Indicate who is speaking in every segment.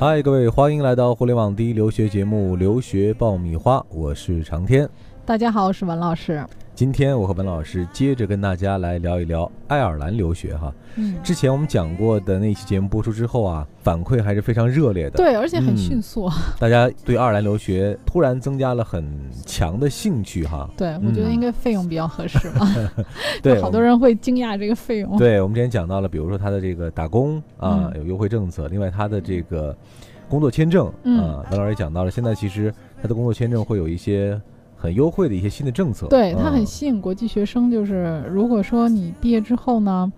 Speaker 1: 嗨，各位，欢迎来到互联网第一留学节目《留学爆米花》，我是长天。
Speaker 2: 大家好，我是文老师。
Speaker 1: 今天我和文老师接着跟大家来聊一聊爱尔兰留学哈。
Speaker 2: 嗯，
Speaker 1: 之前我们讲过的那期节目播出之后啊，反馈还是非常热烈的。
Speaker 2: 对，而且很迅速。
Speaker 1: 大家对爱尔兰留学突然增加了很强的兴趣哈。
Speaker 2: 对，我觉得应该费用比较合适吧。
Speaker 1: 对，
Speaker 2: 好多人会惊讶这个费用。
Speaker 1: 对，我们之前讲到了，比如说他的这个打工啊有优惠政策，另外他的这个工作签证啊，文老师也讲到了，现在其实他的工作签证会有一些。很优惠的一些新的政策，
Speaker 2: 对它很吸引国际学生。就是如果说你毕业之后呢，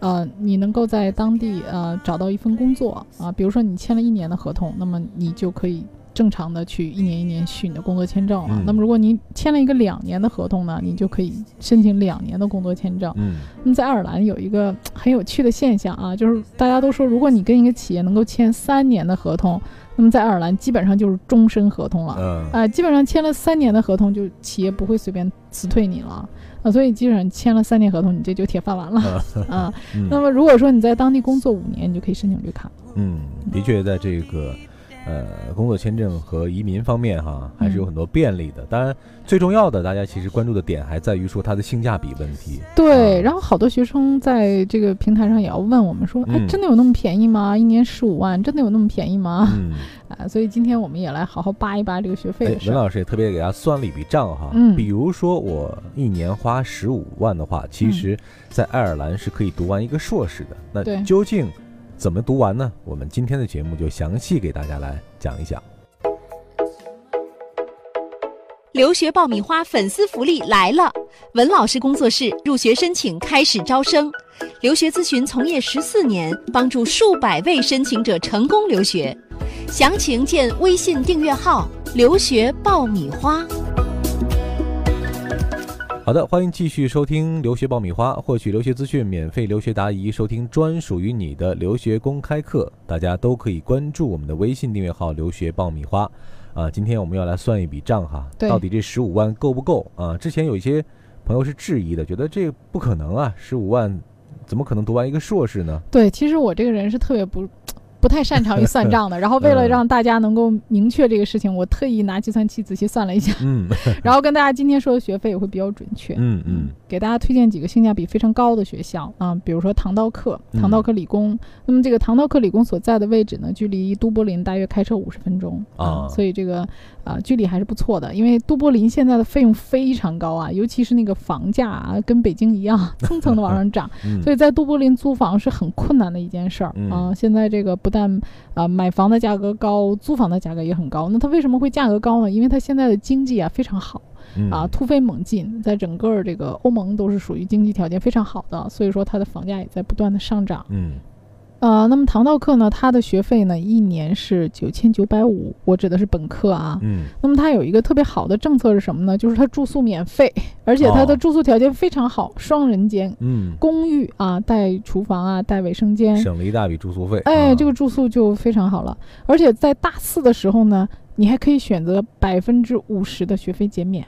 Speaker 2: 呃，你能够在当地呃找到一份工作啊，比如说你签了一年的合同，那么你就可以正常的去一年一年续你的工作签证了。那么如果您签了一个两年的合同呢，你就可以申请两年的工作签证。
Speaker 1: 嗯，
Speaker 2: 那么在爱尔兰有一个很有趣的现象啊，就是大家都说，如果你跟一个企业能够签三年的合同。那么在爱尔兰基本上就是终身合同了，
Speaker 1: 嗯，
Speaker 2: 啊，基本上签了三年的合同，就企业不会随便辞退你了，啊，所以基本上签了三年合同，你这就铁饭碗了，啊，那么如果说你在当地工作五年，你就可以申请绿卡。
Speaker 1: 嗯，的确，在这个。呃，工作签证和移民方面哈，还是有很多便利的。当然，最重要的，大家其实关注的点还在于说它的性价比问题。
Speaker 2: 对，然后好多学生在这个平台上也要问我们说：“哎，真的有那么便宜吗？一年十五万，真的有那么便宜吗？”
Speaker 1: 嗯，
Speaker 2: 啊，所以今天我们也来好好扒一扒这个学费的事。
Speaker 1: 文老师也特别给大家算了一笔账哈，
Speaker 2: 嗯，
Speaker 1: 比如说我一年花十五万的话，其实在爱尔兰是可以读完一个硕士的。那究竟？怎么读完呢？我们今天的节目就详细给大家来讲一讲。
Speaker 3: 留学爆米花粉丝福利来了！文老师工作室入学申请开始招生，留学咨询从业十四年，帮助数百位申请者成功留学。详情见微信订阅号“留学爆米花”。
Speaker 1: 好的，欢迎继续收听留学爆米花，获取留学资讯，免费留学答疑，收听专属于你的留学公开课。大家都可以关注我们的微信订阅号“留学爆米花”。啊，今天我们要来算一笔账哈，到底这十五万够不够啊？之前有一些朋友是质疑的，觉得这不可能啊，十五万怎么可能读完一个硕士呢？
Speaker 2: 对，其实我这个人是特别不。不太擅长于算账的，然后为了让大家能够明确这个事情，我特意拿计算器仔细算了一下，
Speaker 1: 嗯，
Speaker 2: 然后跟大家今天说的学费也会比较准确，
Speaker 1: 嗯嗯，
Speaker 2: 给大家推荐几个性价比非常高的学校啊，比如说唐道克，唐道克理工，那么这个唐道克理工所在的位置呢，距离都柏林大约开车五十分钟啊，所以这个啊距离还是不错的，因为都柏林现在的费用非常高啊，尤其是那个房价啊，跟北京一样蹭蹭的往上涨，所以在都柏林租房是很困难的一件事儿啊，现在这个不但啊，买房的价格高，租房的价格也很高。那它为什么会价格高呢？因为它现在的经济啊非常好，啊突飞猛进，在整个这个欧盟都是属于经济条件非常好的，所以说它的房价也在不断的上涨。
Speaker 1: 嗯。
Speaker 2: 呃，那么唐道克呢，它的学费呢，一年是九千九百五，我指的是本科啊。
Speaker 1: 嗯。
Speaker 2: 那么它有一个特别好的政策是什么呢？就是它住宿免费，而且它的住宿条件非常好，双人间，
Speaker 1: 嗯，
Speaker 2: 公寓啊，带厨房啊，带卫生间，
Speaker 1: 省了一大笔住宿费。
Speaker 2: 哎，这个住宿就非常好了。而且在大四的时候呢，你还可以选择百分之五十的学费减免，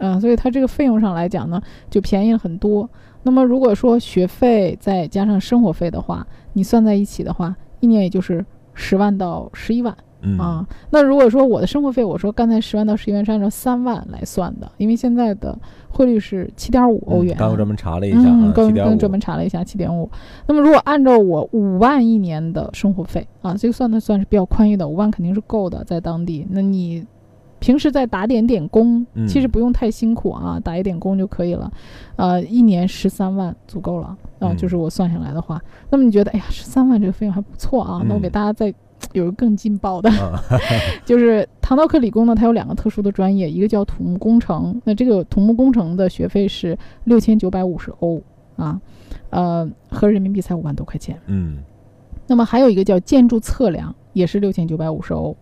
Speaker 2: 嗯，所以它这个费用上来讲呢，就便宜了很多。那么如果说学费再加上生活费的话，你算在一起的话，一年也就是十万到十一万啊。那如果说我的生活费，我说刚才十万到十一万是按照三万来算的，因为现在的汇率是七点五欧元。
Speaker 1: 刚刚专门查了一下，
Speaker 2: 嗯，刚刚专门查了一下七点五。那么如果按照我五万一年的生活费啊，这个算的算是比较宽裕的，五万肯定是够的，在当地。那你。平时再打点点工，其实不用太辛苦啊，打一点工就可以了。呃，一年十三万足够了啊，就是我算下来的话。那么你觉得，哎呀，十三万这个费用还不错啊？那我给大家再有个更劲爆的，就是唐道克理工呢，它有两个特殊的专业，一个叫土木工程。那这个土木工程的学费是六千九百五十欧啊，呃，合人民币才五万多块钱。
Speaker 1: 嗯。
Speaker 2: 那么还有一个叫建筑测量，也是六千九百五十欧。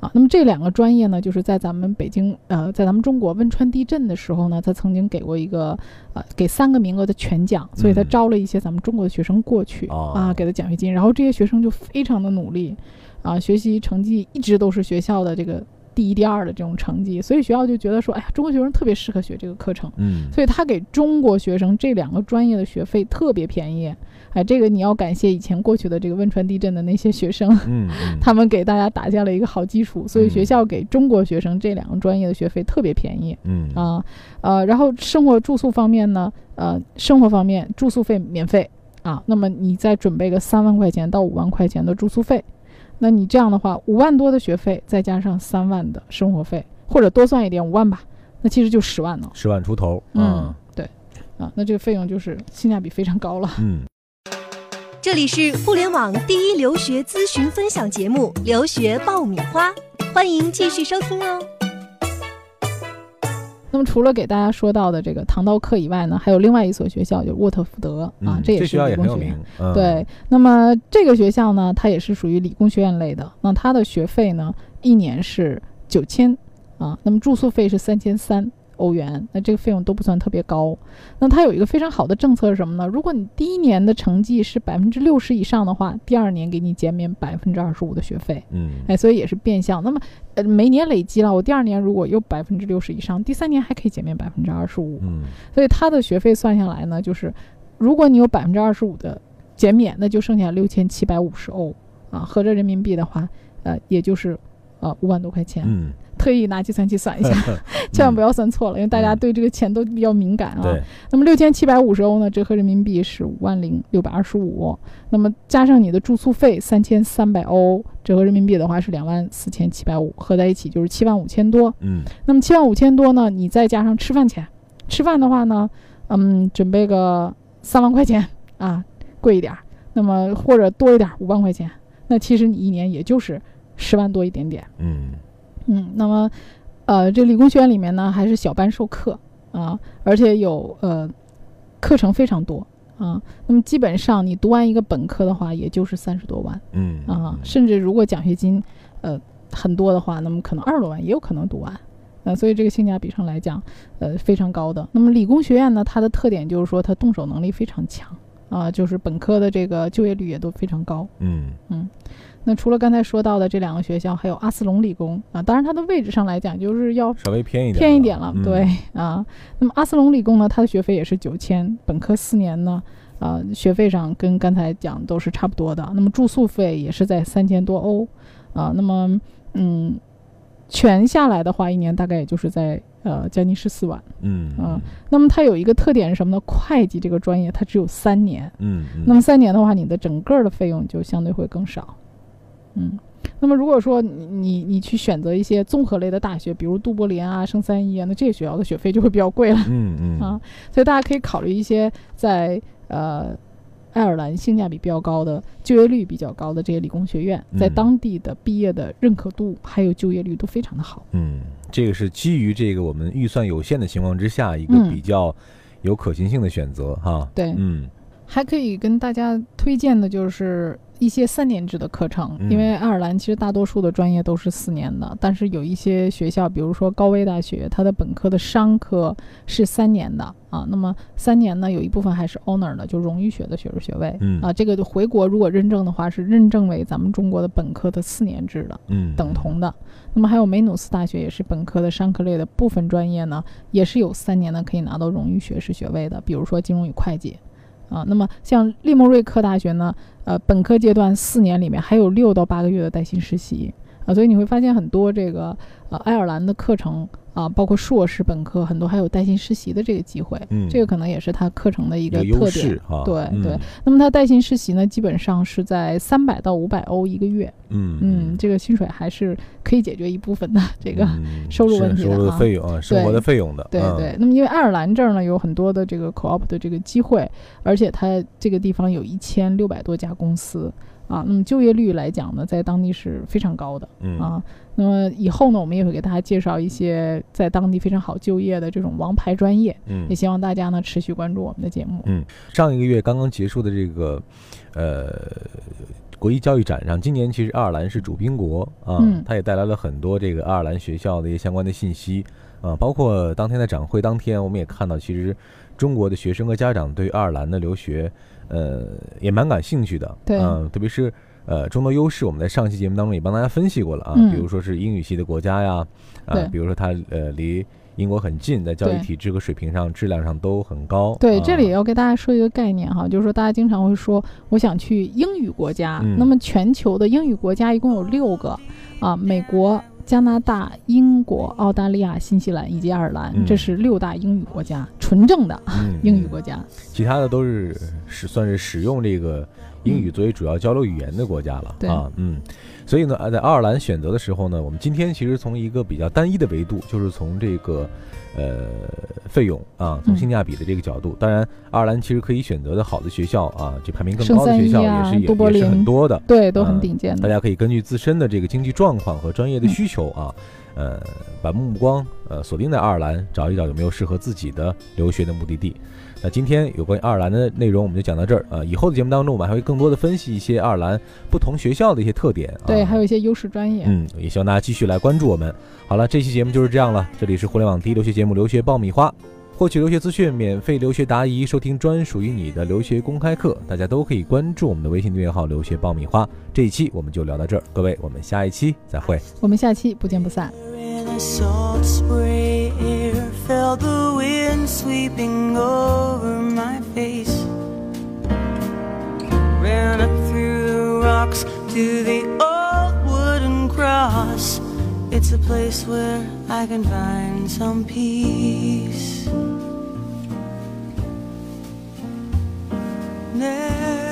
Speaker 2: 啊，那么这两个专业呢，就是在咱们北京，呃，在咱们中国汶川地震的时候呢，他曾经给过一个，呃，给三个名额的全奖，所以他招了一些咱们中国的学生过去啊，给他奖学金，然后这些学生就非常的努力，啊，学习成绩一直都是学校的这个第一、第二的这种成绩，所以学校就觉得说，哎呀，中国学生特别适合学这个课程，
Speaker 1: 嗯，
Speaker 2: 所以他给中国学生这两个专业的学费特别便宜，哎，这个你要感谢以前过去的这个汶川地震的那些学生，
Speaker 1: 嗯，
Speaker 2: 他们给大家打下了一个好基础，所以学校给中国学生这两个专业的学费特别便宜，
Speaker 1: 嗯。
Speaker 2: 啊，呃，然后生活住宿方面呢，呃，生活方面住宿费免费啊，那么你再准备个三万块钱到五万块钱的住宿费。那你这样的话，五万多的学费，再加上三万的生活费，或者多算一点五万吧，那其实就十万了。
Speaker 1: 十万出头，
Speaker 2: 嗯，对，啊，那这个费用就是性价比非常高了。
Speaker 1: 嗯，
Speaker 4: 这里是互联网第一留学咨询分享节目《留学爆米花》，欢迎继续收听哦。
Speaker 2: 那么除了给大家说到的这个唐道克以外呢，还有另外一所学校，就是沃特福德啊，
Speaker 1: 这
Speaker 2: 也是理工
Speaker 1: 学院。
Speaker 2: 对，那么这个学校呢，它也是属于理工学院类的。那它的学费呢，一年是九千啊，那么住宿费是三千三。欧元，那这个费用都不算特别高。那它有一个非常好的政策是什么呢？如果你第一年的成绩是百分之六十以上的话，第二年给你减免百分之二十五的学费。
Speaker 1: 嗯，
Speaker 2: 哎，所以也是变相。那么，呃，每年累积了，我第二年如果有百分之六十以上，第三年还可以减免百分之二十五。
Speaker 1: 嗯，
Speaker 2: 所以它的学费算下来呢，就是如果你有百分之二十五的减免，那就剩下六千七百五十欧啊，合着人民币的话，呃，也就是呃五万多块钱。
Speaker 1: 嗯。
Speaker 2: 特意拿计算器算一下，千万不要算错了，因为大家对这个钱都比较敏感啊。
Speaker 1: 对。
Speaker 2: 那么六千七百五十欧呢，折合人民币是五万零六百二十五。那么加上你的住宿费三千三百欧，折合人民币的话是两万四千七百五，合在一起就是七万五千多。
Speaker 1: 嗯。
Speaker 2: 那么七万五千多呢，你再加上吃饭钱，吃饭的话呢，嗯，准备个三万块钱啊，贵一点。那么或者多一点五万块钱，那其实你一年也就是十万多一点点。
Speaker 1: 嗯。
Speaker 2: 嗯，那么，呃，这理工学院里面呢，还是小班授课啊，而且有呃，课程非常多啊。那么基本上你读完一个本科的话，也就是三十多万，
Speaker 1: 嗯
Speaker 2: 啊，甚至如果奖学金呃很多的话，那么可能二十多万也有可能读完。呃，所以这个性价比上来讲，呃，非常高的。那么理工学院呢，它的特点就是说它动手能力非常强啊，就是本科的这个就业率也都非常高。
Speaker 1: 嗯
Speaker 2: 嗯。那除了刚才说到的这两个学校，还有阿斯隆理工啊，当然它的位置上来讲就是要
Speaker 1: 稍微偏一点，
Speaker 2: 偏一点了，对啊。那么阿斯隆理工呢，它的学费也是九千，本科四年呢，啊，学费上跟刚才讲都是差不多的。那么住宿费也是在三千多欧啊。那么嗯，全下来的话，一年大概也就是在呃将近十四万，
Speaker 1: 嗯
Speaker 2: 啊。那么它有一个特点是什么呢？会计这个专业它只有三年，
Speaker 1: 嗯，
Speaker 2: 那么三年的话，你的整个的费用就相对会更少。嗯，那么如果说你你你去选择一些综合类的大学，比如杜柏林啊、圣三一啊，那这些学校的学费就会比较贵了。
Speaker 1: 嗯嗯
Speaker 2: 啊，所以大家可以考虑一些在呃爱尔兰性价比比较高的、就业率比较高的这些理工学院，在当地的毕业的认可度还有就业率都非常的好。
Speaker 1: 嗯，这个是基于这个我们预算有限的情况之下，一个比较有可行性的选择哈。
Speaker 2: 对，
Speaker 1: 嗯，
Speaker 2: 还可以跟大家推荐的就是。一些三年制的课程，因为爱尔兰其实大多数的专业都是四年的，但是有一些学校，比如说高威大学，它的本科的商科是三年的啊。那么三年呢，有一部分还是 honor 的，就荣誉学的学士学位。
Speaker 1: 嗯
Speaker 2: 啊，这个回国如果认证的话，是认证为咱们中国的本科的四年制的，
Speaker 1: 嗯，
Speaker 2: 等同的。那么还有梅努斯大学也是本科的商科类的部分专业呢，也是有三年的可以拿到荣誉学士学位的，比如说金融与会计。啊，那么像利莫瑞克大学呢，呃，本科阶段四年里面还有六到八个月的带薪实习。啊，所以你会发现很多这个呃爱尔兰的课程。啊，包括硕士、本科，很多还有带薪实习的这个机会，
Speaker 1: 嗯，
Speaker 2: 这个可能也是它课程的一个特点
Speaker 1: 啊。
Speaker 2: 对对，那么它带薪实习呢，基本上是在三百到五百欧一个月，
Speaker 1: 嗯
Speaker 2: 嗯，这个薪水还是可以解决一部分的这个收入问题
Speaker 1: 的，收入的费用啊，生活的费用的。
Speaker 2: 对对，那么因为爱尔兰这儿呢有很多的这个 co-op 的这个机会，而且它这个地方有一千六百多家公司。啊，那么就业率来讲呢，在当地是非常高的，
Speaker 1: 嗯。
Speaker 2: 啊，那么以后呢，我们也会给大家介绍一些在当地非常好就业的这种王牌专业，
Speaker 1: 嗯，
Speaker 2: 也希望大家呢持续关注我们的节目，
Speaker 1: 嗯，上一个月刚刚结束的这个，呃，国际教育展上，今年其实爱尔兰是主宾国啊，它也带来了很多这个爱尔兰学校的一些相关的信息啊，包括当天的展会当天，我们也看到，其实中国的学生和家长对爱尔兰的留学。呃，也蛮感兴趣的，
Speaker 2: 对，
Speaker 1: 嗯，特别是呃众多优势，我们在上期节目当中也帮大家分析过了啊，比如说是英语系的国家呀，啊，比如说它呃离。英国很近，在教育体制和水平上、质量上都很高。
Speaker 2: 对，这里也要给大家说一个概念哈，就是说大家经常会说，我想去英语国家。那么全球的英语国家一共有六个啊，美国、加拿大、英国、澳大利亚、新西兰以及爱尔兰，这是六大英语国家，纯正的 英语国家。
Speaker 1: 其他的都是使算是使用这个英语作为主要交流语言的国家了啊，嗯。所以呢，在爱尔兰选择的时候呢，我们今天其实从一个比较单一的维度，就是从这个，呃，费用啊，从性价比的这个角度。当然，爱尔兰其实可以选择的好的学校啊，这排名更高的学校也是也也是很多的，
Speaker 2: 对，都很顶尖的。
Speaker 1: 大家可以根据自身的这个经济状况和专业的需求啊，呃，把目光呃锁定在爱尔兰，找一找有没有适合自己的留学的目的地。那今天有关于爱尔兰的内容，我们就讲到这儿啊。以后的节目当中，我们还会更多的分析一些爱尔兰不同学校的一些特点，
Speaker 2: 对，还有一些优势专业。
Speaker 1: 嗯，也希望大家继续来关注我们。好了，这期节目就是这样了。这里是互联网第一留学节目《留学爆米花》，获取留学资讯、免费留学答疑、收听专属于你的留学公开课，大家都可以关注我们的微信订阅号“留学爆米花”。这一期我们就聊到这儿，各位，我们下一期再会。
Speaker 2: 我们下期不见不散。
Speaker 5: felt the wind sweeping over my face. Ran up through the rocks to the old wooden cross. It's a place where I can find some peace. Narrow